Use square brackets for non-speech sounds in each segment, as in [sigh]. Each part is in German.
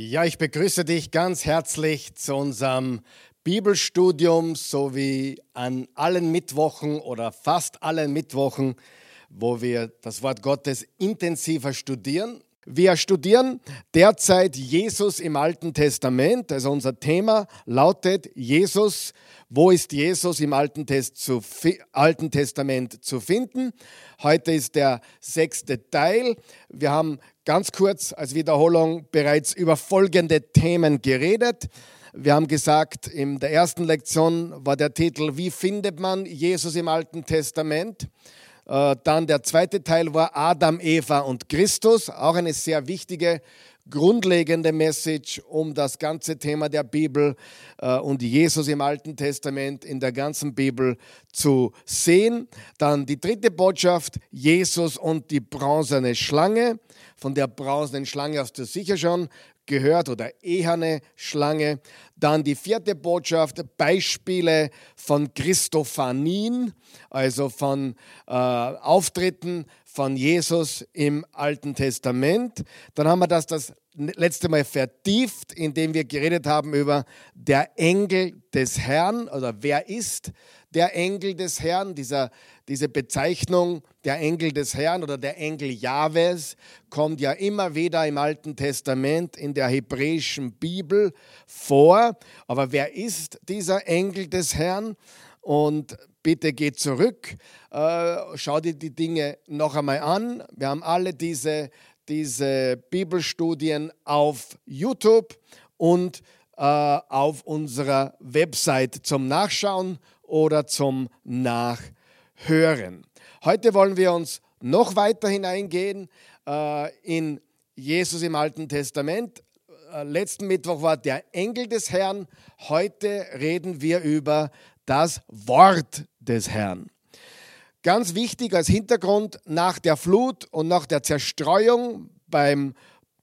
Ja, ich begrüße dich ganz herzlich zu unserem Bibelstudium, so wie an allen Mittwochen oder fast allen Mittwochen, wo wir das Wort Gottes intensiver studieren. Wir studieren derzeit Jesus im Alten Testament. Also unser Thema lautet Jesus. Wo ist Jesus im Alten, Test zu, Alten Testament zu finden? Heute ist der sechste Teil. Wir haben ganz kurz als Wiederholung bereits über folgende Themen geredet. Wir haben gesagt, in der ersten Lektion war der Titel, wie findet man Jesus im Alten Testament? Äh, dann der zweite Teil war Adam, Eva und Christus, auch eine sehr wichtige, grundlegende Message, um das ganze Thema der Bibel äh, und Jesus im Alten Testament in der ganzen Bibel zu sehen. Dann die dritte Botschaft, Jesus und die bronzene Schlange. Von der bronzenen Schlange hast du sicher schon gehört oder eherne Schlange. Dann die vierte Botschaft, Beispiele von Christophanien, also von äh, Auftritten von Jesus im Alten Testament. Dann haben wir das das letzte Mal vertieft, indem wir geredet haben über der Engel des Herrn oder wer ist der Engel des Herrn, dieser, diese Bezeichnung der Engel des Herrn oder der Engel Jahwes kommt ja immer wieder im Alten Testament in der hebräischen Bibel vor. Aber wer ist dieser Engel des Herrn? Und bitte geh zurück, äh, schau dir die Dinge noch einmal an. Wir haben alle diese, diese Bibelstudien auf YouTube und äh, auf unserer Website zum Nachschauen oder zum Nachhören. Heute wollen wir uns noch weiter hineingehen äh, in Jesus im Alten Testament. Äh, letzten Mittwoch war der Engel des Herrn. Heute reden wir über das Wort des Herrn. Ganz wichtig als Hintergrund nach der Flut und nach der Zerstreuung beim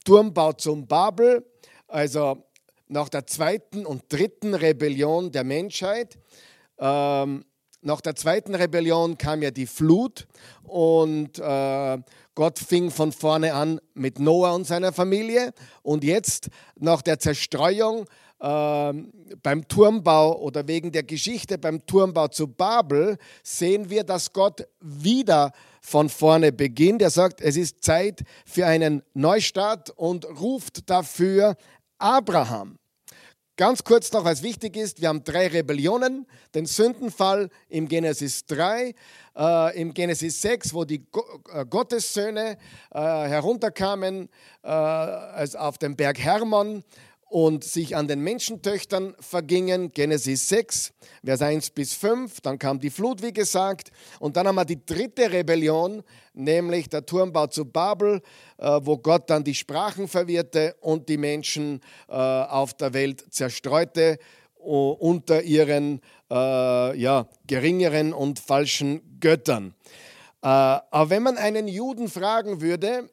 Turmbau zum Babel, also nach der zweiten und dritten Rebellion der Menschheit, ähm, nach der zweiten Rebellion kam ja die Flut und äh, Gott fing von vorne an mit Noah und seiner Familie. Und jetzt, nach der Zerstreuung äh, beim Turmbau oder wegen der Geschichte beim Turmbau zu Babel, sehen wir, dass Gott wieder von vorne beginnt. Er sagt, es ist Zeit für einen Neustart und ruft dafür Abraham. Ganz kurz noch, was wichtig ist, wir haben drei Rebellionen. Den Sündenfall im Genesis 3, äh, im Genesis 6, wo die Go äh, Gottessöhne äh, herunterkamen äh, auf den Berg Hermon und sich an den Menschentöchtern vergingen. Genesis 6, Vers 1 bis 5. Dann kam die Flut, wie gesagt. Und dann haben wir die dritte Rebellion, nämlich der Turmbau zu Babel, äh, wo Gott dann die Sprachen verwirrte und die Menschen äh, auf der Welt zerstreute unter ihren äh, ja, geringeren und falschen Göttern. aber wenn man einen Juden fragen würde,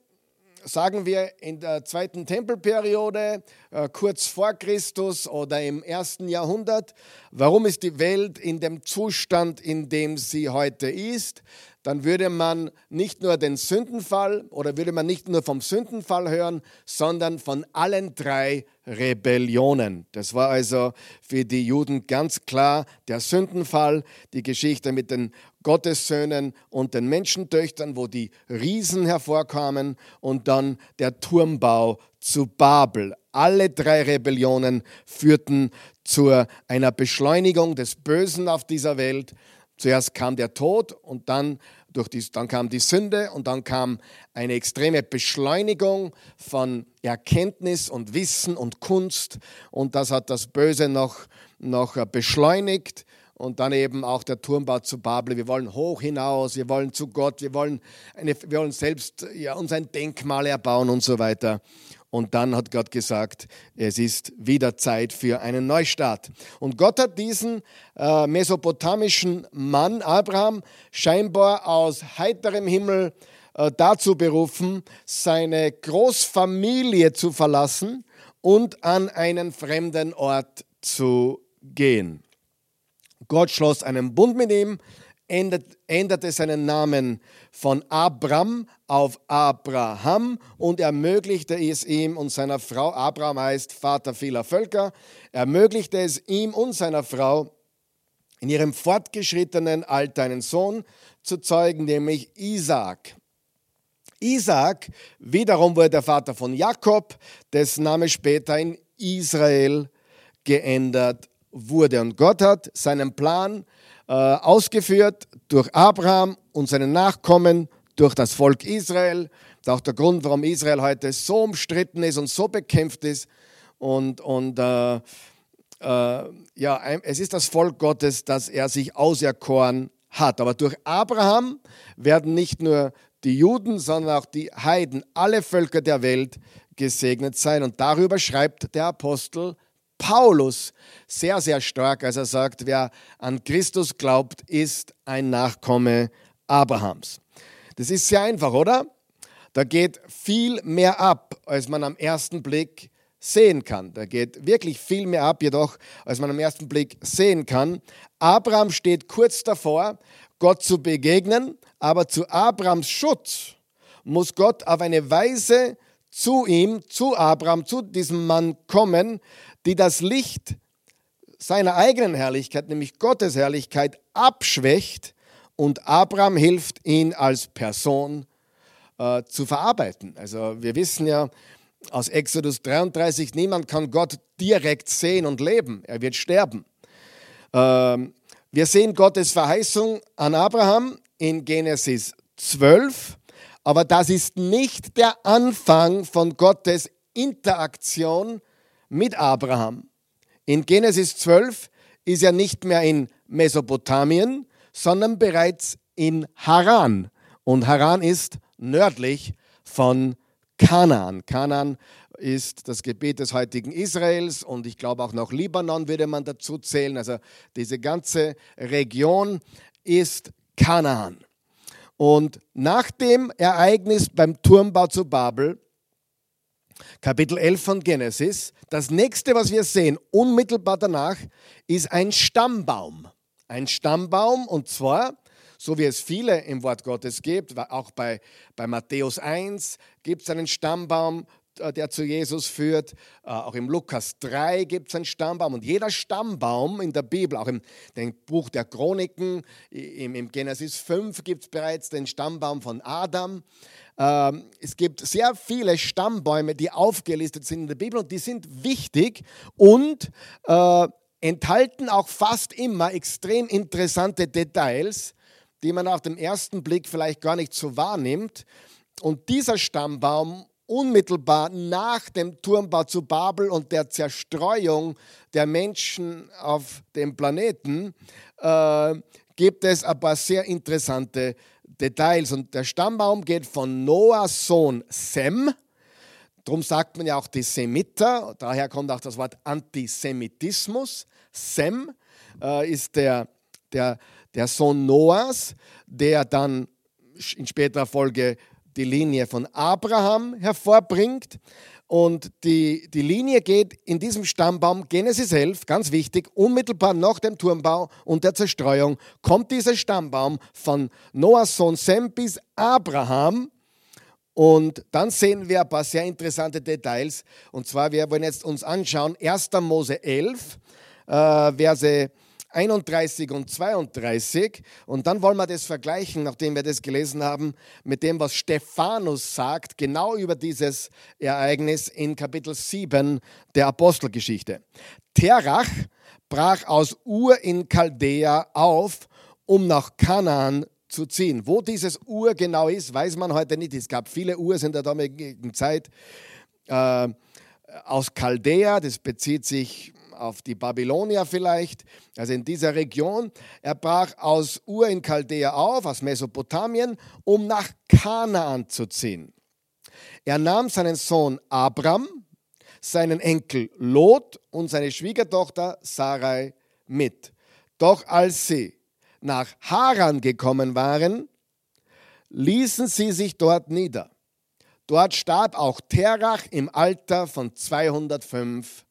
sagen wir in der zweiten Tempelperiode, äh, kurz vor Christus oder im ersten Jahrhundert, warum ist die Welt in dem Zustand, in dem sie heute ist, dann würde man nicht nur den Sündenfall oder würde man nicht nur vom Sündenfall hören, sondern von allen drei Rebellionen. Das war also für die Juden ganz klar der Sündenfall, die Geschichte mit den Gottessöhnen und den Menschentöchtern, wo die Riesen hervorkamen und dann der Turmbau zu Babel. Alle drei Rebellionen führten zu einer Beschleunigung des Bösen auf dieser Welt. Zuerst kam der Tod und dann, durch die, dann kam die Sünde und dann kam eine extreme Beschleunigung von Erkenntnis und Wissen und Kunst und das hat das Böse noch, noch beschleunigt und dann eben auch der Turmbau zu Babel. Wir wollen hoch hinaus, wir wollen zu Gott, wir wollen, eine, wir wollen selbst ja, uns ein Denkmal erbauen und so weiter. Und dann hat Gott gesagt, es ist wieder Zeit für einen Neustart. Und Gott hat diesen äh, mesopotamischen Mann, Abraham, scheinbar aus heiterem Himmel äh, dazu berufen, seine Großfamilie zu verlassen und an einen fremden Ort zu gehen. Gott schloss einen Bund mit ihm, änderte seinen Namen von Abram auf Abraham und ermöglichte es ihm und seiner Frau, Abraham heißt Vater vieler Völker, ermöglichte es ihm und seiner Frau in ihrem fortgeschrittenen Alter einen Sohn zu zeugen, nämlich Isaac. Isaac wiederum wurde der Vater von Jakob, dessen Name später in Israel geändert wurde. Und Gott hat seinen Plan äh, ausgeführt durch Abraham und seine Nachkommen, durch das Volk Israel. Das ist auch der Grund, warum Israel heute so umstritten ist und so bekämpft ist. Und, und äh, äh, ja, es ist das Volk Gottes, das er sich auserkoren hat. Aber durch Abraham werden nicht nur die Juden, sondern auch die Heiden, alle Völker der Welt gesegnet sein. Und darüber schreibt der Apostel Paulus sehr, sehr stark, als er sagt, wer an Christus glaubt, ist ein Nachkomme Abrahams. Das ist sehr einfach, oder? Da geht viel mehr ab, als man am ersten Blick sehen kann. Da geht wirklich viel mehr ab, jedoch, als man am ersten Blick sehen kann. Abraham steht kurz davor, Gott zu begegnen, aber zu Abrahams Schutz muss Gott auf eine Weise zu ihm, zu Abraham, zu diesem Mann kommen, die das Licht seiner eigenen Herrlichkeit, nämlich Gottes Herrlichkeit, abschwächt und Abraham hilft, ihn als Person äh, zu verarbeiten. Also wir wissen ja aus Exodus 33, niemand kann Gott direkt sehen und leben. Er wird sterben. Ähm, wir sehen Gottes Verheißung an Abraham in Genesis 12, aber das ist nicht der Anfang von Gottes Interaktion mit Abraham. In Genesis 12 ist er nicht mehr in Mesopotamien, sondern bereits in Haran. Und Haran ist nördlich von Kanaan. Kanaan ist das Gebiet des heutigen Israels und ich glaube auch noch Libanon würde man dazu zählen. Also diese ganze Region ist Kanaan. Und nach dem Ereignis beim Turmbau zu Babel Kapitel 11 von Genesis. Das nächste, was wir sehen, unmittelbar danach, ist ein Stammbaum. Ein Stammbaum und zwar, so wie es viele im Wort Gottes gibt, auch bei, bei Matthäus 1 gibt es einen Stammbaum, der zu Jesus führt. Äh, auch im Lukas 3 gibt es einen Stammbaum. Und jeder Stammbaum in der Bibel, auch im Buch der Chroniken, im, Genesis 5 gibt es bereits den Stammbaum von Adam. Ähm, es gibt sehr viele Stammbäume, die aufgelistet sind in der Bibel und die sind wichtig und äh, enthalten auch fast immer extrem interessante Details, die man auf den ersten Blick vielleicht gar nicht so wahrnimmt. Und dieser Stammbaum unmittelbar nach dem Turmbau zu Babel und der Zerstreuung der Menschen auf dem Planeten äh, gibt es ein paar sehr interessante Details. Und der Stammbaum geht von Noahs Sohn Sem. Darum sagt man ja auch die Semiter. Daher kommt auch das Wort Antisemitismus. Sem äh, ist der, der, der Sohn Noahs, der dann in späterer Folge die Linie von Abraham hervorbringt. Und die, die Linie geht in diesem Stammbaum, Genesis 11, ganz wichtig, unmittelbar nach dem Turmbau und der Zerstreuung, kommt dieser Stammbaum von Noahs Sohn Sem bis Abraham. Und dann sehen wir ein paar sehr interessante Details. Und zwar, wir wollen jetzt uns anschauen, 1. Mose 11, äh, Verse 31 und 32. Und dann wollen wir das vergleichen, nachdem wir das gelesen haben, mit dem, was Stephanus sagt, genau über dieses Ereignis in Kapitel 7 der Apostelgeschichte. Terach brach aus Ur in Chaldea auf, um nach Kanaan zu ziehen. Wo dieses Ur genau ist, weiß man heute nicht. Es gab viele Urs in der damaligen Zeit. Äh, aus Chaldea, das bezieht sich auf die Babylonier vielleicht, also in dieser Region. Er brach aus Ur in Chaldea auf, aus Mesopotamien, um nach Kanaan zu ziehen. Er nahm seinen Sohn Abram, seinen Enkel Lot und seine Schwiegertochter Sarai mit. Doch als sie nach Haran gekommen waren, ließen sie sich dort nieder. Dort starb auch Terach im Alter von 205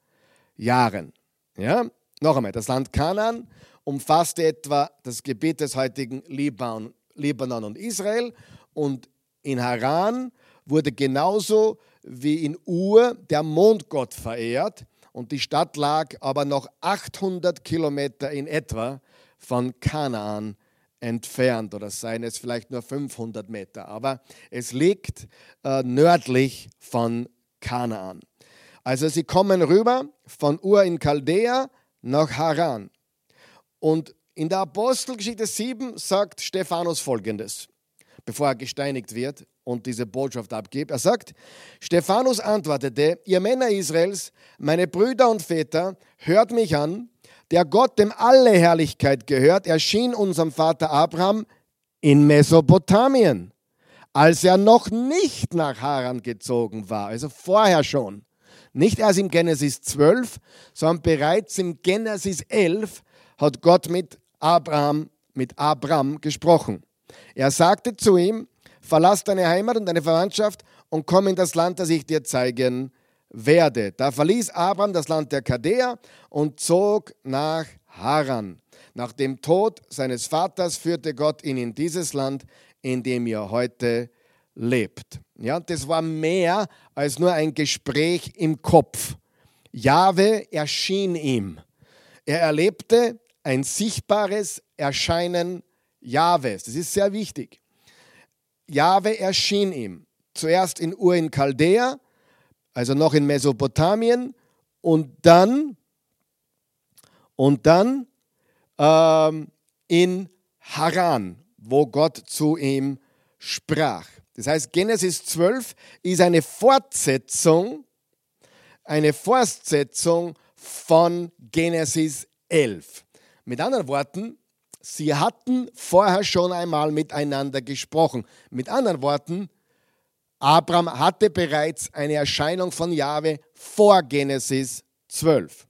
Jahren. Ja, noch einmal, das Land Kanaan umfasste etwa das Gebiet des heutigen Liban, Libanon und Israel. Und in Haran wurde genauso wie in Ur der Mondgott verehrt. Und die Stadt lag aber noch 800 Kilometer in etwa von Kanaan entfernt oder seien es vielleicht nur 500 Meter. Aber es liegt äh, nördlich von Kanaan. Also sie kommen rüber von Ur in Chaldea nach Haran. Und in der Apostelgeschichte 7 sagt Stephanus folgendes, bevor er gesteinigt wird und diese Botschaft abgibt. Er sagt, Stephanus antwortete, ihr Männer Israels, meine Brüder und Väter, hört mich an, der Gott, dem alle Herrlichkeit gehört, erschien unserem Vater Abraham in Mesopotamien, als er noch nicht nach Haran gezogen war, also vorher schon. Nicht erst im Genesis 12, sondern bereits im Genesis 11 hat Gott mit Abraham, mit Abraham gesprochen. Er sagte zu ihm, verlass deine Heimat und deine Verwandtschaft und komm in das Land, das ich dir zeigen werde. Da verließ Abraham das Land der Chaldäer und zog nach Haran. Nach dem Tod seines Vaters führte Gott ihn in dieses Land, in dem er heute lebt. Ja, das war mehr als nur ein Gespräch im Kopf. Jahwe erschien ihm. Er erlebte ein sichtbares Erscheinen Jahwes. Das ist sehr wichtig. Jahwe erschien ihm. Zuerst in Ur in Chaldea, also noch in Mesopotamien, und dann, und dann ähm, in Haran, wo Gott zu ihm sprach. Das heißt, Genesis 12 ist eine Fortsetzung, eine Fortsetzung von Genesis 11. Mit anderen Worten, sie hatten vorher schon einmal miteinander gesprochen. Mit anderen Worten, Abraham hatte bereits eine Erscheinung von Jahwe vor Genesis 12.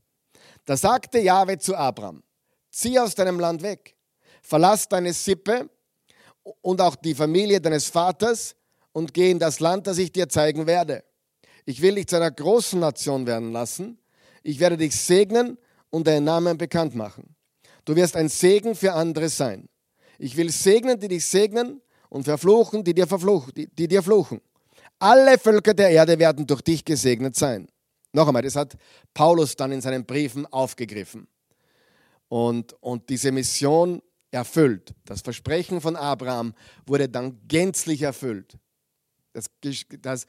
Da sagte Jahwe zu Abraham, zieh aus deinem Land weg, verlass deine Sippe und auch die Familie deines Vaters und geh in das Land, das ich dir zeigen werde. Ich will dich zu einer großen Nation werden lassen. Ich werde dich segnen und deinen Namen bekannt machen. Du wirst ein Segen für andere sein. Ich will segnen, die dich segnen und verfluchen, die dir, verfluchen, die, die dir fluchen. Alle Völker der Erde werden durch dich gesegnet sein. Noch einmal, das hat Paulus dann in seinen Briefen aufgegriffen. Und, und diese Mission erfüllt. Das Versprechen von Abraham wurde dann gänzlich erfüllt. Das, das,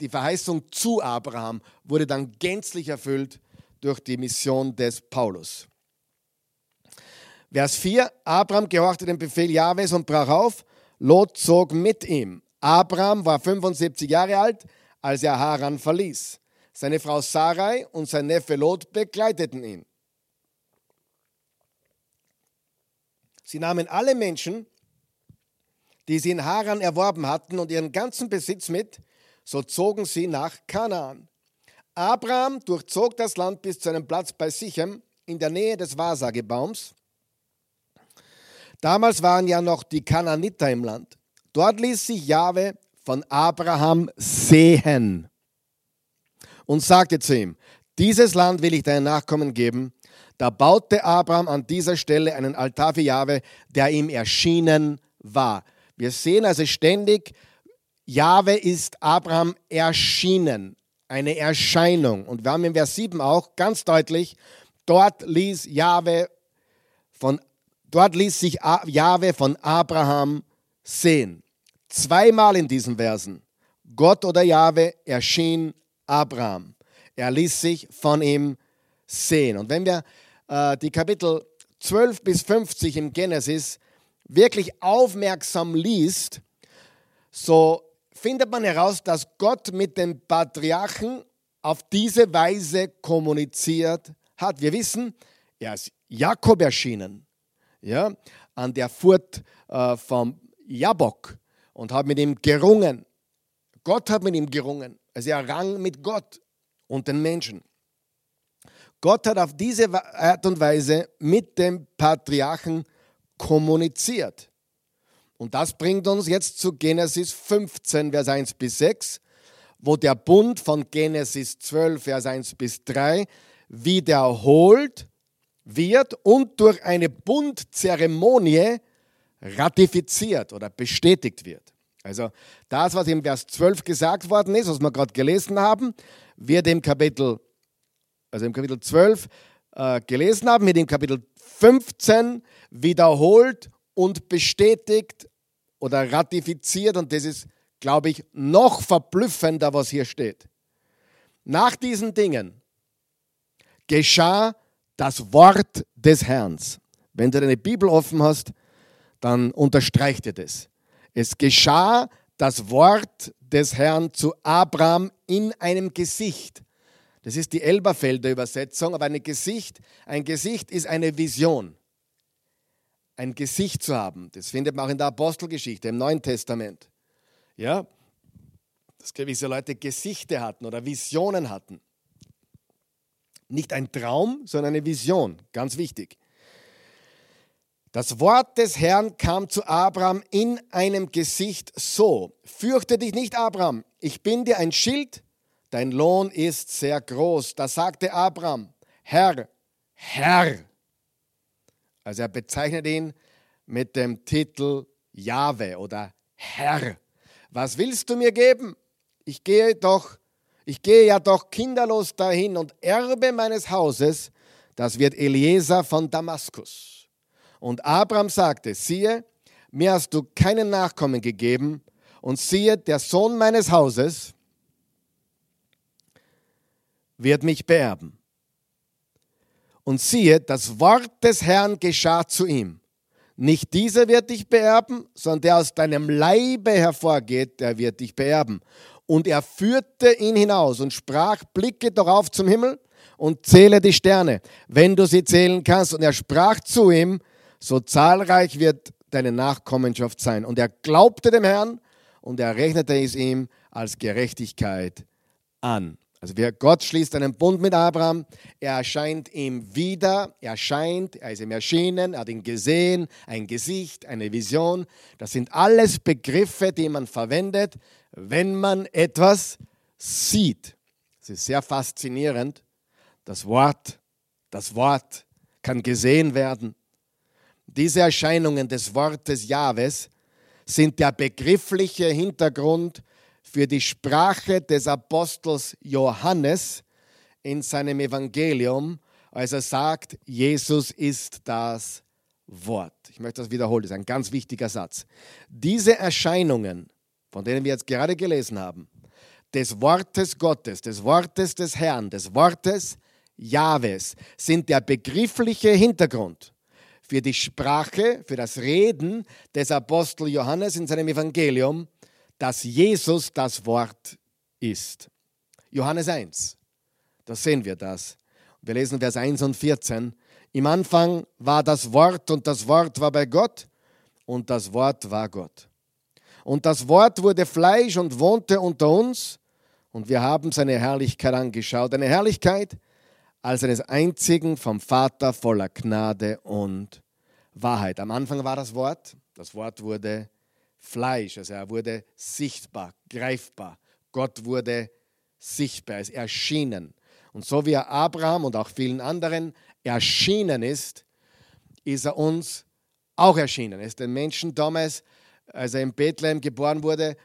die Verheißung zu Abraham wurde dann gänzlich erfüllt durch die Mission des Paulus. Vers 4, Abraham gehorchte dem Befehl Jahwes und brach auf. Lot zog mit ihm. Abraham war 75 Jahre alt, als er Haran verließ. Seine Frau Sarai und sein Neffe Lot begleiteten ihn. Sie nahmen alle Menschen, die sie in Haran erworben hatten, und ihren ganzen Besitz mit, so zogen sie nach Kanaan. Abraham durchzog das Land bis zu einem Platz bei Sichem in der Nähe des Wasagebaums. Damals waren ja noch die Kananiter im Land. Dort ließ sich Jahwe von Abraham sehen und sagte zu ihm, dieses Land will ich deinen Nachkommen geben da baute Abraham an dieser Stelle einen Altar für Jahwe, der ihm erschienen war. Wir sehen also ständig, Jahwe ist Abraham erschienen, eine Erscheinung. Und wir haben in Vers 7 auch ganz deutlich, dort ließ Jahwe von, dort ließ sich Jahwe von Abraham sehen. Zweimal in diesen Versen. Gott oder Jahwe erschien Abraham. Er ließ sich von ihm sehen. Und wenn wir die Kapitel 12 bis 50 im Genesis wirklich aufmerksam liest, so findet man heraus, dass Gott mit den Patriarchen auf diese Weise kommuniziert hat. Wir wissen, er ist Jakob erschienen, ja, an der Furt äh, vom Jabok und hat mit ihm gerungen. Gott hat mit ihm gerungen. Also er rang mit Gott und den Menschen. Gott hat auf diese Art und Weise mit dem Patriarchen kommuniziert. Und das bringt uns jetzt zu Genesis 15, Vers 1 bis 6, wo der Bund von Genesis 12, Vers 1 bis 3 wiederholt, wird und durch eine Bundzeremonie ratifiziert oder bestätigt wird. Also das, was im Vers 12 gesagt worden ist, was wir gerade gelesen haben, wird im Kapitel, also im Kapitel 12 äh, gelesen haben, wird im Kapitel 15 wiederholt und bestätigt oder ratifiziert. Und das ist, glaube ich, noch verblüffender, was hier steht. Nach diesen Dingen geschah das Wort des Herrn. Wenn du deine Bibel offen hast, dann unterstreicht dir das. Es geschah das Wort des Herrn zu Abraham in einem Gesicht. Das ist die Elberfelder Übersetzung, aber ein Gesicht, ein Gesicht ist eine Vision. Ein Gesicht zu haben, das findet man auch in der Apostelgeschichte, im Neuen Testament. Ja, dass gewisse Leute Gesichter hatten oder Visionen hatten. Nicht ein Traum, sondern eine Vision, ganz wichtig. Das Wort des Herrn kam zu Abraham in einem Gesicht so. Fürchte dich nicht, Abraham, ich bin dir ein Schild, dein Lohn ist sehr groß. Da sagte Abraham, Herr, Herr. Also er bezeichnet ihn mit dem Titel Jahwe oder Herr. Was willst du mir geben? Ich gehe doch, ich gehe ja doch kinderlos dahin und Erbe meines Hauses, das wird Eliezer von Damaskus. Und Abraham sagte, siehe, mir hast du keinen Nachkommen gegeben und siehe, der Sohn meines Hauses wird mich beerben. Und siehe, das Wort des Herrn geschah zu ihm. Nicht dieser wird dich beerben, sondern der aus deinem Leibe hervorgeht, der wird dich beerben. Und er führte ihn hinaus und sprach, blicke doch auf zum Himmel und zähle die Sterne, wenn du sie zählen kannst. Und er sprach zu ihm, so zahlreich wird deine Nachkommenschaft sein. Und er glaubte dem Herrn und er rechnete es ihm als Gerechtigkeit an. Also Gott schließt einen Bund mit Abraham, er erscheint ihm wieder, er erscheint, er ist ihm erschienen, er hat ihn gesehen, ein Gesicht, eine Vision. Das sind alles Begriffe, die man verwendet, wenn man etwas sieht. Es ist sehr faszinierend. Das Wort, das Wort kann gesehen werden. Diese Erscheinungen des Wortes Jahwes sind der begriffliche Hintergrund für die Sprache des Apostels Johannes in seinem Evangelium, als er sagt, Jesus ist das Wort. Ich möchte das wiederholen, das ist ein ganz wichtiger Satz. Diese Erscheinungen, von denen wir jetzt gerade gelesen haben, des Wortes Gottes, des Wortes des Herrn, des Wortes Jahwes, sind der begriffliche Hintergrund für die Sprache, für das Reden des Apostel Johannes in seinem Evangelium, dass Jesus das Wort ist. Johannes 1, da sehen wir das. Wir lesen Vers 1 und 14. Im Anfang war das Wort und das Wort war bei Gott und das Wort war Gott. Und das Wort wurde Fleisch und wohnte unter uns und wir haben seine Herrlichkeit angeschaut. Eine Herrlichkeit, als eines einzigen vom Vater voller Gnade und Wahrheit. Am Anfang war das Wort, das Wort wurde Fleisch, also er wurde sichtbar, greifbar. Gott wurde sichtbar, ist erschienen. Und so wie er Abraham und auch vielen anderen erschienen ist, ist er uns auch erschienen. Er ist den Menschen damals, als er in Bethlehem geboren wurde,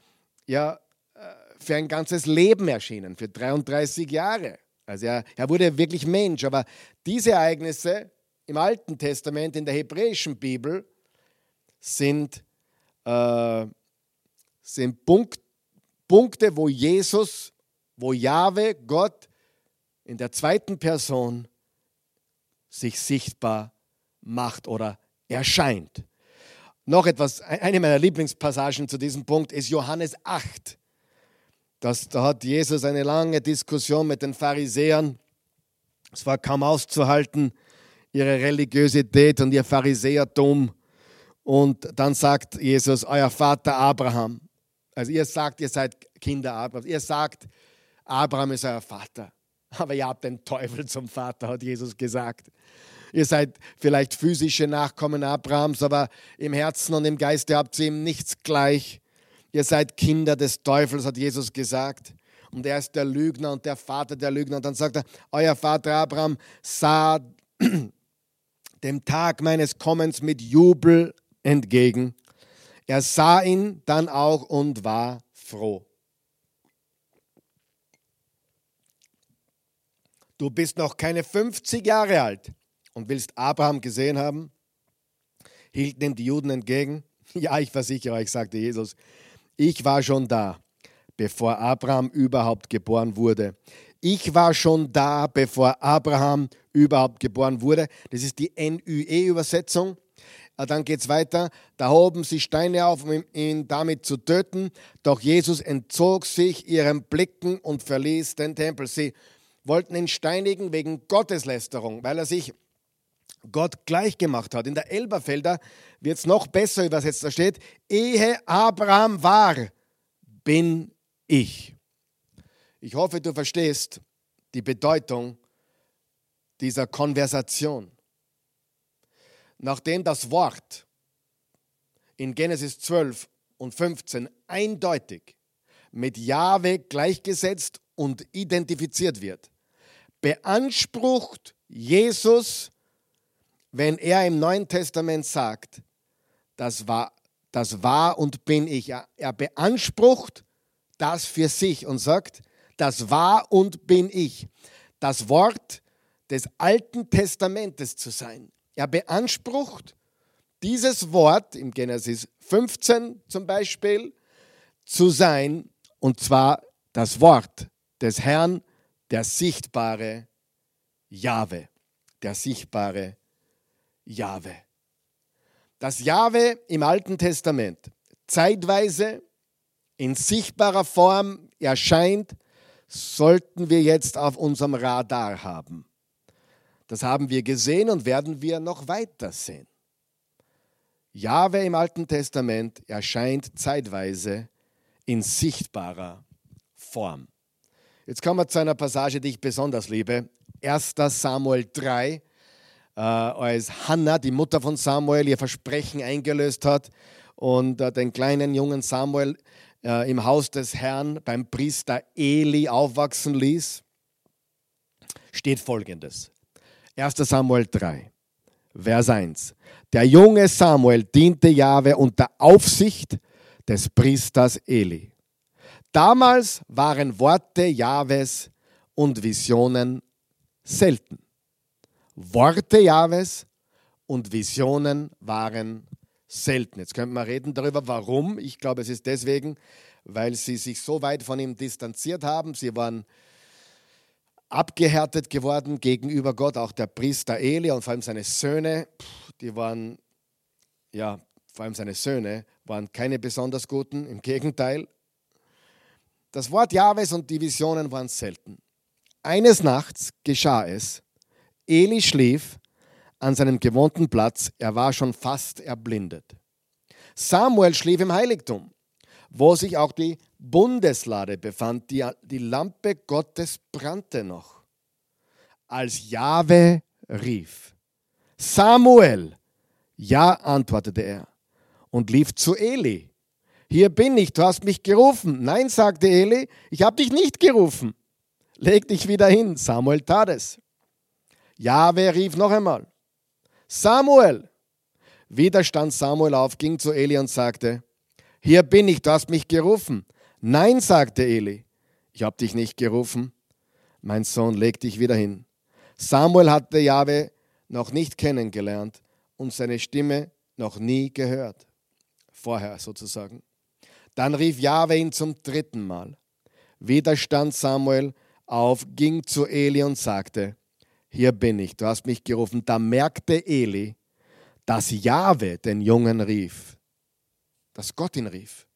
ja, äh, für ein ganzes Leben erschienen, für 33 Jahre. Also er, er wurde wirklich Mensch. Aber diese Ereignisse im Alten Testament, in der hebräischen Bibel, sind, äh, sind Punkt, Punkte, wo Jesus, wo Jahwe, Gott, in der zweiten Person sich sichtbar macht oder erscheint. Noch etwas, eine meiner Lieblingspassagen zu diesem Punkt ist Johannes 8. Das, da hat Jesus eine lange Diskussion mit den Pharisäern. Es war kaum auszuhalten, ihre Religiosität und ihr Pharisäertum. Und dann sagt Jesus, euer Vater Abraham. Also ihr sagt, ihr seid Kinder Abrahams. Ihr sagt, Abraham ist euer Vater. Aber ihr habt den Teufel zum Vater, hat Jesus gesagt. Ihr seid vielleicht physische Nachkommen Abrahams, aber im Herzen und im Geiste habt ihr ihm nichts gleich. Ihr seid Kinder des Teufels, hat Jesus gesagt. Und er ist der Lügner und der Vater der Lügner. Und dann sagt er, euer Vater Abraham sah, [clears throat] dem Tag meines Kommens mit Jubel entgegen. Er sah ihn dann auch und war froh. Du bist noch keine 50 Jahre alt und willst Abraham gesehen haben? Hielten ihm die Juden entgegen? [laughs] Ja, ich versichere euch, sagte Jesus, ich war schon da, bevor Abraham überhaupt geboren wurde. Ich war schon da, bevor Abraham überhaupt geboren wurde. Das ist die NÜE-Übersetzung. Äh, dann geht es weiter. Da hoben sie Steine auf, um ihn damit zu töten. Doch Jesus entzog sich ihren Blicken und verließ den Tempel. Sie wollten ihn steinigen wegen Gotteslästerung, weil er sich Gott gleichgemacht hat. In der Elberfelder wird es noch besser übersetzt. Da steht, ehe Abraham war, bin ich. Ich hoffe, du verstehst die Bedeutung dieser Konversation. Nachdem das Wort in Genesis 12 und 15 eindeutig mit Jahwe gleichgesetzt und identifiziert wird, beansprucht Jesus, wenn er im Neuen Testament sagt, das war, das war und bin ich, er beansprucht das für sich und sagt, das war und bin ich. Das Wort des Alten Testamentes zu sein. Er beansprucht dieses Wort im Genesis 15 zum Beispiel zu sein, und zwar das Wort des Herrn, der sichtbare Jahwe, der sichtbare Jahwe. Das Jahwe im Alten Testament zeitweise in sichtbarer Form erscheint, sollten wir jetzt auf unserem Radar haben. Das haben wir gesehen und werden wir noch weiter sehen. Jahwe im Alten Testament erscheint zeitweise in sichtbarer Form. Jetzt kommen wir zu einer Passage, die ich besonders liebe. 1. Samuel 3, äh, als Hannah, die Mutter von Samuel, ihr Versprechen eingelöst hat und äh, den kleinen jungen Samuel äh, im Haus des Herrn beim Priester Eli aufwachsen ließ, steht folgendes. 1. Samuel 3, Vers 1. Der junge Samuel diente Jahwe unter Aufsicht des Priesters Eli. Damals waren Worte Jahwes und Visionen selten. Worte Jahwes und Visionen waren selten. Jetzt könnte man reden darüber, warum. Ich glaube, es ist deswegen, weil sie sich so weit von ihm distanziert haben. Sie waren abgehärtet geworden gegenüber Gott, auch der Priester Eli und vor allem seine Söhne, die waren, ja, vor allem seine Söhne, waren keine besonders guten, im Gegenteil. Das Wort Jahwes und die Visionen waren selten. Eines Nachts geschah es, Eli schlief an seinem gewohnten Platz, er war schon fast erblindet. Samuel schlief im Heiligtum, wo sich auch die Bundeslade befand, die, die Lampe Gottes brannte noch. Als Jahwe rief, Samuel, ja, antwortete er und lief zu Eli. Hier bin ich, du hast mich gerufen. Nein, sagte Eli, ich habe dich nicht gerufen. Leg dich wieder hin. Samuel tat es. Jahwe rief noch einmal. Samuel! Wieder stand Samuel auf, ging zu Eli und sagte, hier bin ich, du hast mich gerufen. Nein, sagte Eli, ich habe dich nicht gerufen. Mein Sohn, leg dich wieder hin. Samuel hatte Jahwe noch nicht kennengelernt und seine Stimme noch nie gehört. Vorher sozusagen. Dann rief Jahwe ihn zum dritten Mal. Wieder stand Samuel auf, ging zu Eli und sagte, hier bin ich, du hast mich gerufen. Da merkte Eli, dass Jahwe den Jungen rief, dass Gott ihn rief.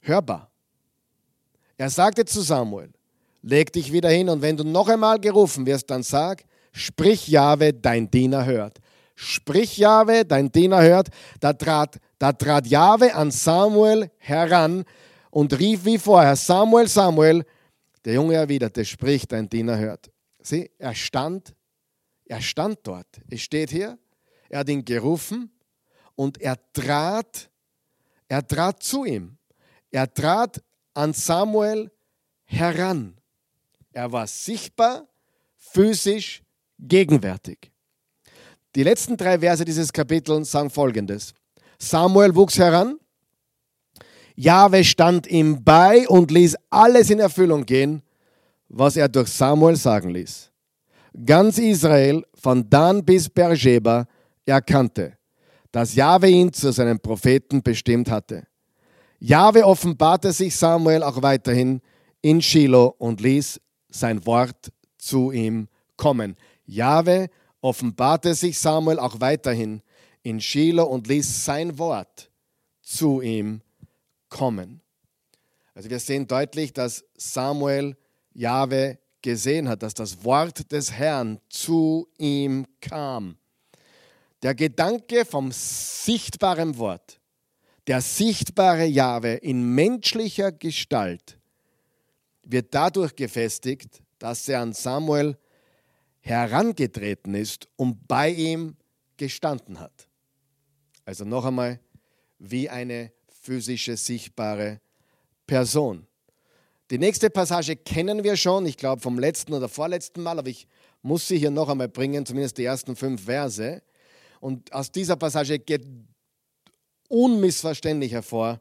Hörbar. Er sagte zu Samuel, leg dich wieder hin und wenn du noch einmal gerufen wirst, dann sag, sprich Jahwe, dein Diener hört. Sprich Jahwe, dein Diener hört. Da trat, da trat Jahwe an Samuel heran und rief wie vorher, Samuel, Samuel. Der Junge erwiderte, sprich, dein Diener hört. Sieh, er stand, er stand dort. Es steht hier, er hat ihn gerufen und er trat, er trat zu ihm. Er trat an Samuel heran. Er war sichtbar, physisch gegenwärtig. Die letzten drei Verse dieses Kapitels sagen folgendes. Samuel wuchs heran, Jahwe stand ihm bei und ließ alles in Erfüllung gehen, was er durch Samuel sagen ließ. Ganz Israel, von Dan bis Beersheba, erkannte, dass Jahwe ihn zu seinem Propheten bestimmt hatte. Jahwe offenbarte sich Samuel auch weiterhin in Shiloh und ließ sein Wort zu ihm kommen. Jahwe offenbarte sich Samuel auch weiterhin in Shiloh und ließ sein Wort zu ihm kommen. Also wir sehen deutlich, dass Samuel Jahwe gesehen hat, dass das Wort des Herrn zu ihm kam. Der Gedanke vom sichtbaren Wort, der sichtbare Jahwe in menschlicher Gestalt, wird dadurch gefestigt, dass er an Samuel herangetreten ist und bei ihm gestanden hat. Also noch einmal, wie eine physische, sichtbare Person. Die nächste Passage kennen wir schon, ich glaube vom letzten oder vorletzten Mal, aber ich muss sie hier noch einmal bringen, zumindest die ersten fünf Verse. Und aus dieser Passage geht unmissverständlich hervor,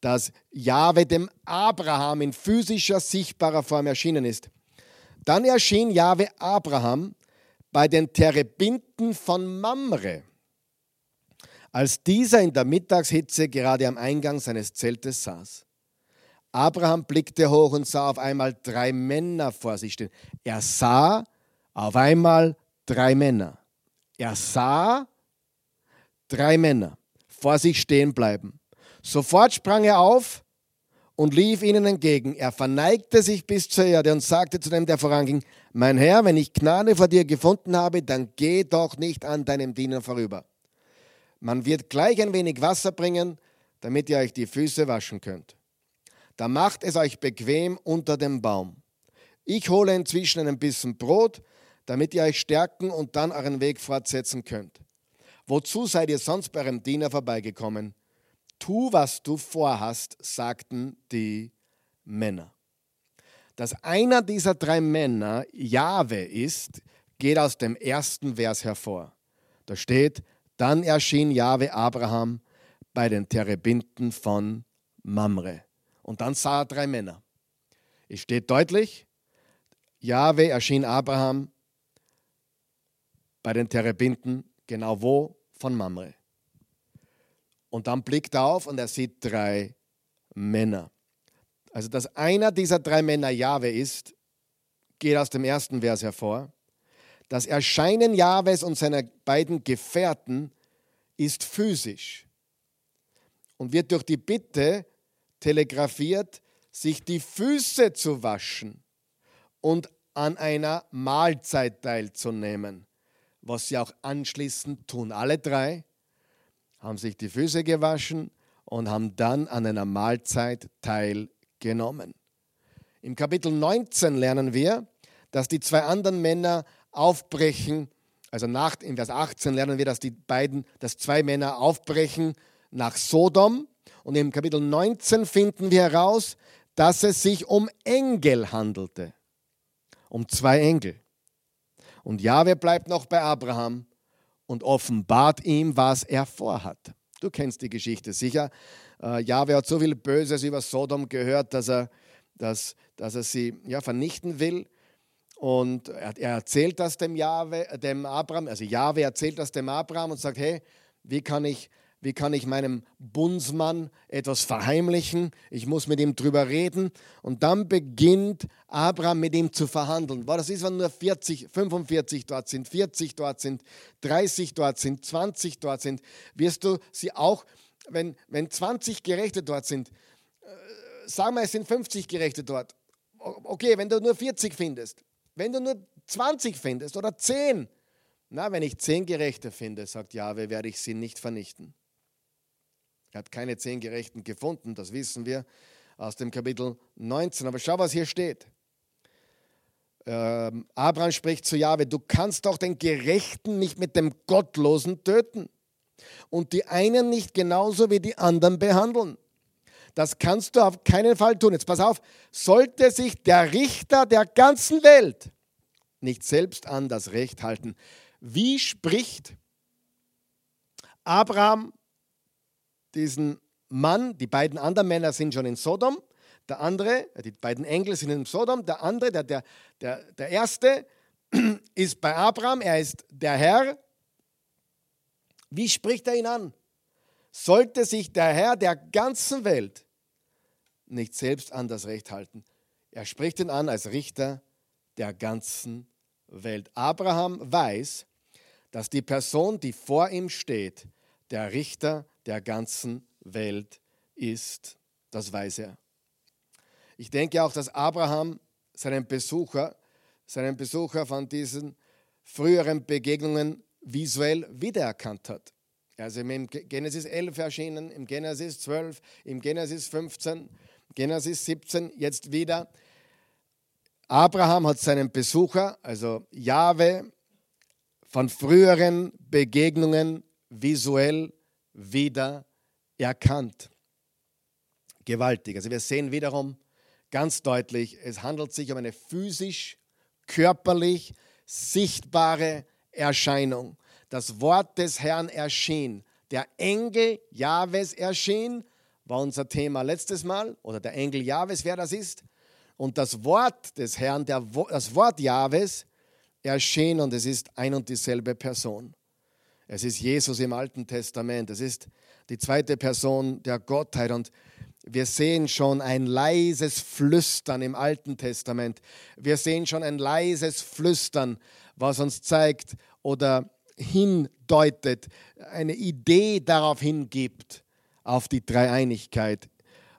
dass Jahwe dem Abraham in physischer, sichtbarer Form erschienen ist. Dann erschien Jahwe Abraham bei den Terebinten von Mamre, als dieser in der Mittagshitze gerade am Eingang seines Zeltes saß. Abraham blickte hoch und sah auf einmal drei Männer vor sich stehen. Er sah auf einmal drei Männer. Er sah drei Männer vor sich stehen bleiben. Sofort sprang er auf und lief ihnen entgegen. Er verneigte sich bis zur Erde und sagte zu dem, der voranging, mein Herr, wenn ich Gnade vor dir gefunden habe, dann geh doch nicht an deinem Diener vorüber. Man wird gleich ein wenig Wasser bringen, damit ihr euch die Füße waschen könnt. Da macht es euch bequem unter dem Baum. Ich hole inzwischen einen Bissen Brot, damit ihr euch stärken und dann euren Weg fortsetzen könnt. Wozu seid ihr sonst bei eurem Diener vorbeigekommen? Tu, was du vorhast, sagten die Männer. Dass einer dieser drei Männer Jahwe ist, geht aus dem ersten Vers hervor. Da steht, dann erschien Jahwe Abraham bei den Terebinten von Mamre. Und dann sah er drei Männer. Es steht deutlich, Jahwe erschien Abraham bei den Terebinten, genau wo? Von Mamre. Und dann blickt er auf und er sieht drei Männer. Also, dass einer dieser drei Männer Jahwe ist, geht aus dem ersten Vers hervor. Das Erscheinen Jahwes und seiner beiden Gefährten ist physisch und wird durch die Bitte telegrafiert, sich die Füße zu waschen und an einer Mahlzeit teilzunehmen, was sie auch anschließend tun. Alle drei haben sich die Füße gewaschen und haben dann an einer Mahlzeit teilgenommen. Im Kapitel 19 lernen wir, dass die zwei anderen Männer aufbrechen, also nach, in Vers 18 lernen wir, dass die beiden, dass zwei Männer aufbrechen nach Sodom. Und im Kapitel 19 finden wir heraus, dass es sich um Engel handelte. Um zwei Engel. Und Jahwe bleibt noch bei Abraham und offenbart ihm, was er vorhat. Du kennst die Geschichte sicher. Äh, Jahwe hat so viel Böses über Sodom gehört, dass er, dass, dass er sie ja, vernichten will. Und er, er erzählt das dem, Jahwe, dem Abraham, also Jahwe erzählt das dem Abraham und sagt, hey, wie kann ich, wie kann ich meinem Bundsmann etwas verheimlichen? Ich muss mit ihm drüber reden. Und dann beginnt Abraham mit ihm zu verhandeln. Boah, das ist, wenn nur 40, 45 dort sind, 40 dort sind, 30 dort sind, 20 dort sind, wirst du sie auch, wenn, wenn 20 Gerechte dort sind, äh, sagen wir, es sind 50 Gerechte dort. Okay, wenn du nur 40 findest, wenn du nur 20 findest oder 10, na, wenn ich 10 Gerechte finde, sagt Jahwe, werde ich sie nicht vernichten. Er hat keine zehn Gerechten gefunden, das wissen wir aus dem Kapitel 19. Aber schau, was hier steht. Ähm, Abraham spricht zu Jahwe, du kannst doch den Gerechten nicht mit dem Gottlosen töten und die einen nicht genauso wie die anderen behandeln. Das kannst du auf keinen Fall tun. Jetzt pass auf, sollte sich der Richter der ganzen Welt nicht selbst an das Recht halten, wie spricht Abraham diesen Mann, die beiden anderen Männer sind schon in Sodom, der andere, die beiden Engel sind in Sodom, der andere, der, der, der, der erste [clears throat] ist bei Abraham, er ist der Herr. Wie spricht er ihn an? Sollte sich der Herr der ganzen Welt nicht selbst an das Recht halten? Er spricht ihn an als Richter der ganzen Welt. Abraham weiß, dass die Person, die vor ihm steht, der Richter der ganzen Welt ist. Das weiß er. Ich denke auch, dass Abraham seinen Besucher, seinen Besucher von diesen früheren Begegnungen visuell wiedererkannt hat. Also im Genesis 11 erschienen, im Genesis 12, im Genesis 15, Genesis 17, jetzt wieder. Abraham hat seinen Besucher, also Jahwe, von früheren Begegnungen visuell wieder erkannt. Gewaltig. Also wir sehen wiederum ganz deutlich, es handelt sich um eine physisch, körperlich sichtbare Erscheinung. Das Wort des Herrn erschien. Der Engel Jahwes erschien, war unser Thema letztes Mal, oder der Engel Jahwes, wer das ist. Und das Wort des Herrn, der, das Wort Jahwes erschien und es ist ein und dieselbe Person. Es ist Jesus im Alten Testament. Es ist die zweite Person der Gottheit. Und wir sehen schon ein leises Flüstern im Alten Testament. Wir sehen schon ein leises Flüstern, was uns zeigt oder hindeutet, eine Idee darauf hingibt, auf die Dreieinigkeit,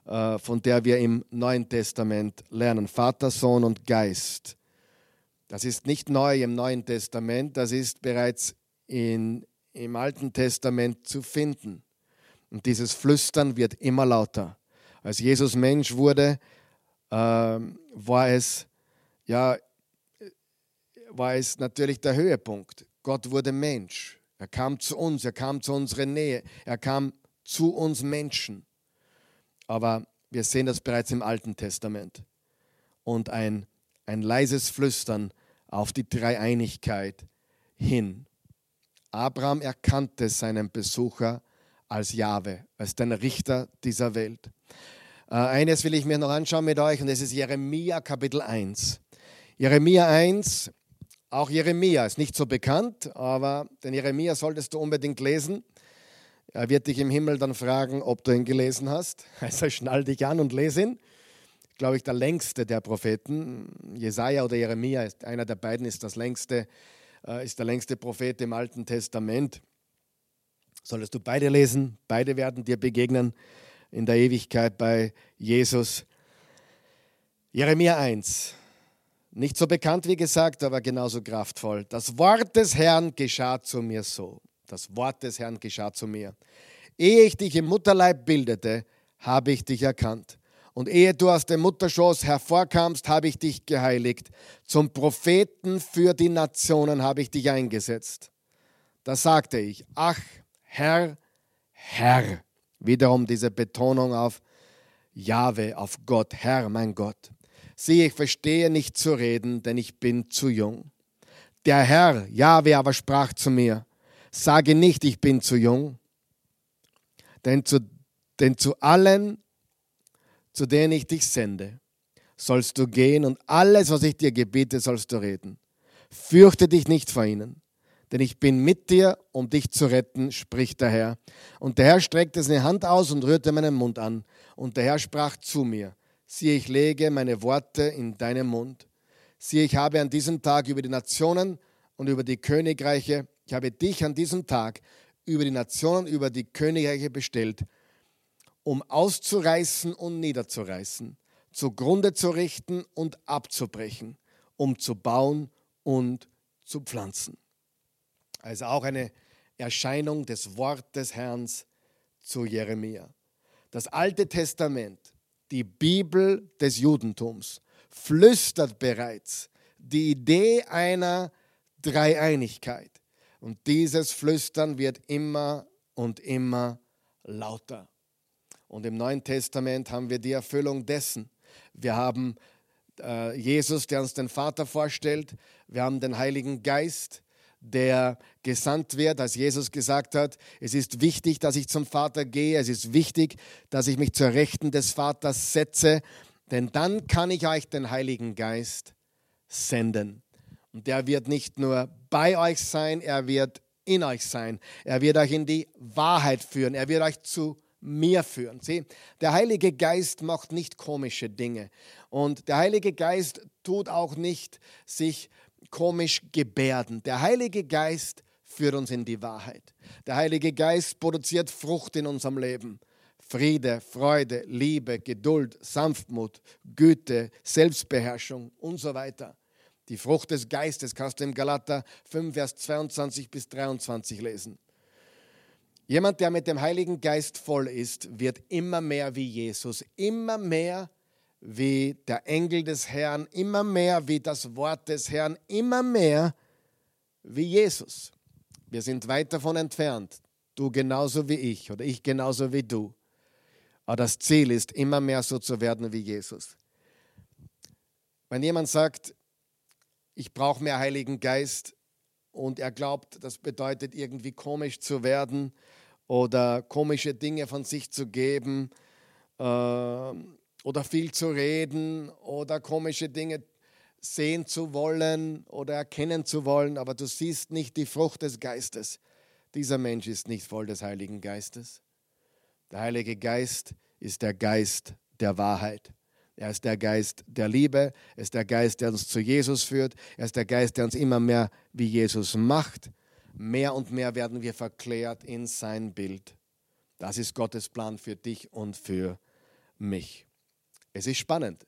äh, von der wir im Neuen Testament lernen. Vater, Sohn und Geist. Das ist nicht neu im Neuen Testament, das ist bereits in, im Alten Testament zu finden. Und dieses Flüstern wird immer lauter. Als Jesus Mensch wurde, äh, war, es, ja, war es natürlich der Höhepunkt. Gott wurde Mensch. Er kam zu uns, er kam zu unserer Nähe, er kam zu uns Menschen. Aber wir sehen das bereits im Alten Testament. Und ein, ein leises Flüstern auf die Dreieinigkeit hin. Abraham erkannte seinen Besucher als Jahwe, als den Richter dieser Welt. Äh, eines will ich mir noch anschauen mit euch und das ist Jeremia Kapitel 1. Jeremia 1, auch Jeremia ist nicht so bekannt, aber den Jeremia solltest du unbedingt lesen. Er wird dich im Himmel dann fragen, ob du ihn gelesen hast. [laughs] Also schnall dich an und lese ihn. Glaube ich, der längste der Propheten. Jesaja oder Jeremia, einer der beiden ist das längste, ist der längste Prophet im Alten Testament. Solltest du beide lesen, beide werden dir begegnen in der Ewigkeit bei Jesus. Jeremia 1. Nicht so bekannt wie gesagt, aber genauso kraftvoll. Das Wort des Herrn geschah zu mir so. Das Wort des Herrn geschah zu mir. Ehe ich dich im Mutterleib bildete, habe ich dich erkannt. Und ehe du aus dem Mutterschoß hervorkamst, habe ich dich geheiligt. Zum Propheten für die Nationen habe ich dich eingesetzt. Da sagte ich, ach Herr, Herr. Wiederum diese Betonung auf Jahwe, auf Gott, Herr, mein Gott. Sieh, ich verstehe nicht zu reden, denn ich bin zu jung. Der Herr, Jahwe, aber sprach zu mir, Sage nicht, ich bin zu jung, denn zu, denn zu allen, zu denen ich dich sende, sollst du gehen und alles, was ich dir gebiete, sollst du reden. Fürchte dich nicht vor ihnen, denn ich bin mit dir, um dich zu retten, spricht der Herr. Und der Herr streckte seine Hand aus und rührte meinen Mund an. Und der Herr sprach zu mir, siehe, ich lege meine Worte in deinen Mund. Siehe, ich habe an diesem Tag über die Nationen und über die Königreiche ich habe dich an diesem Tag über die Nationen, über die Königreiche bestellt, um auszureißen und niederzureißen, zugrunde zu richten und abzubrechen, um zu bauen und zu pflanzen. Also auch eine Erscheinung des Wortes des Herrn zu Jeremia. Das Alte Testament, die Bibel des Judentums, flüstert bereits die Idee einer Dreieinigkeit. Und dieses Flüstern wird immer und immer lauter. Und im Neuen Testament haben wir die Erfüllung dessen. Wir haben äh, Jesus, der uns den Vater vorstellt. Wir haben den Heiligen Geist, der gesandt wird, als Jesus gesagt hat, es ist wichtig, dass ich zum Vater gehe, es ist wichtig, dass ich mich zur Rechten des Vaters setze, denn dann kann ich euch den Heiligen Geist senden. Und der wird nicht nur bei euch sein, er wird in euch sein. Er wird euch in die Wahrheit führen. Er wird euch zu mir führen. Sieh, der Heilige Geist macht nicht komische Dinge. Und der Heilige Geist tut auch nicht sich komisch gebärden. Der Heilige Geist führt uns in die Wahrheit. Der Heilige Geist produziert Frucht in unserem Leben. Friede, Freude, Liebe, Geduld, Sanftmut, Güte, Selbstbeherrschung und so weiter. Die Frucht des Geistes kannst du im Galater 5, Vers 22 bis 23 lesen. Jemand, der mit dem Heiligen Geist voll ist, wird immer mehr wie Jesus, immer mehr wie der Engel des Herrn, immer mehr wie das Wort des Herrn, immer mehr wie Jesus. Wir sind weit davon entfernt, du genauso wie ich oder ich genauso wie du. Aber das Ziel ist, immer mehr so zu werden wie Jesus. Wenn jemand sagt, ich brauche mehr Heiligen Geist und er glaubt, das bedeutet irgendwie komisch zu werden oder komische Dinge von sich zu geben äh, oder viel zu reden oder komische Dinge sehen zu wollen oder erkennen zu wollen, aber du siehst nicht die Frucht des Geistes. Dieser Mensch ist nicht voll des Heiligen Geistes. Der Heilige Geist ist der Geist der Wahrheit. Er ist der Geist der Liebe, er ist der Geist, der uns zu Jesus führt, er ist der Geist, der uns immer mehr wie Jesus macht mehr und mehr werden wir verklärt in sein Bild. Das ist Gottes Plan für dich und für mich. Es ist spannend,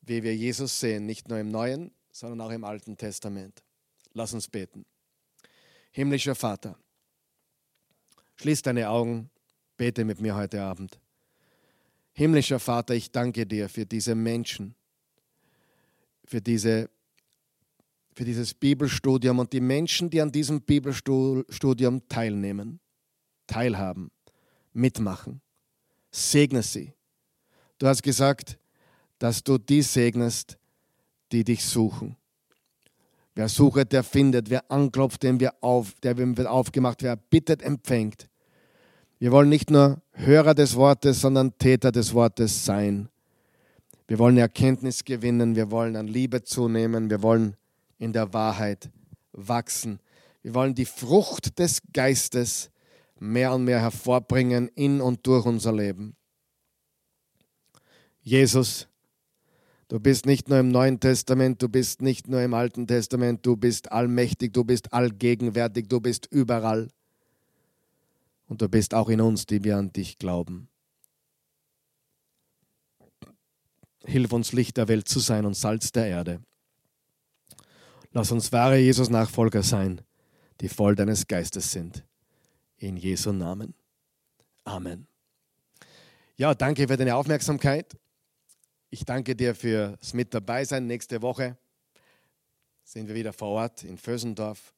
wie wir Jesus sehen, nicht nur im Neuen, sondern auch im Alten Testament. Lass uns beten. Himmlischer Vater, schließ deine Augen, bete mit mir heute Abend. Himmlischer Vater, ich danke dir für diese Menschen, für diese für dieses Bibelstudium und die Menschen, die an diesem Bibelstudium teilnehmen, teilhaben, mitmachen. Segne sie. Du hast gesagt, dass du die segnest, die dich suchen. Wer sucht, der findet. Wer anklopft, dem wir auf, der wird aufgemacht. Wer bittet, empfängt. Wir wollen nicht nur Hörer des Wortes, sondern Täter des Wortes sein. Wir wollen Erkenntnis gewinnen. Wir wollen an Liebe zunehmen. Wir wollen in der Wahrheit wachsen. Wir wollen die Frucht des Geistes mehr und mehr hervorbringen in und durch unser Leben. Jesus, du bist nicht nur im Neuen Testament, du bist nicht nur im Alten Testament, du bist allmächtig, du bist allgegenwärtig, du bist überall. Und du bist auch in uns, die wir an dich glauben. Hilf uns, Licht der Welt zu sein und Salz der Erde. Lass uns wahre Jesus-Nachfolger sein, die voll deines Geistes sind. In Jesu Namen. Amen. Ja, danke für deine Aufmerksamkeit. Ich danke dir fürs Mit dabei sein. Nächste Woche sind wir wieder vor Ort in Vösendorf.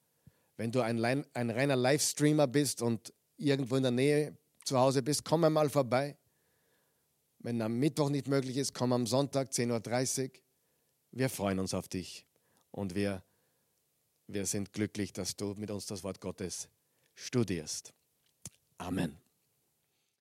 Wenn du ein, ein reiner Livestreamer bist und irgendwo in der Nähe zu Hause bist, komm einmal vorbei. Wenn am Mittwoch nicht möglich ist, komm am Sonntag 10.30 Uhr. Wir freuen uns auf dich und wir, wir sind glücklich, dass du mit uns das Wort Gottes studierst. Amen.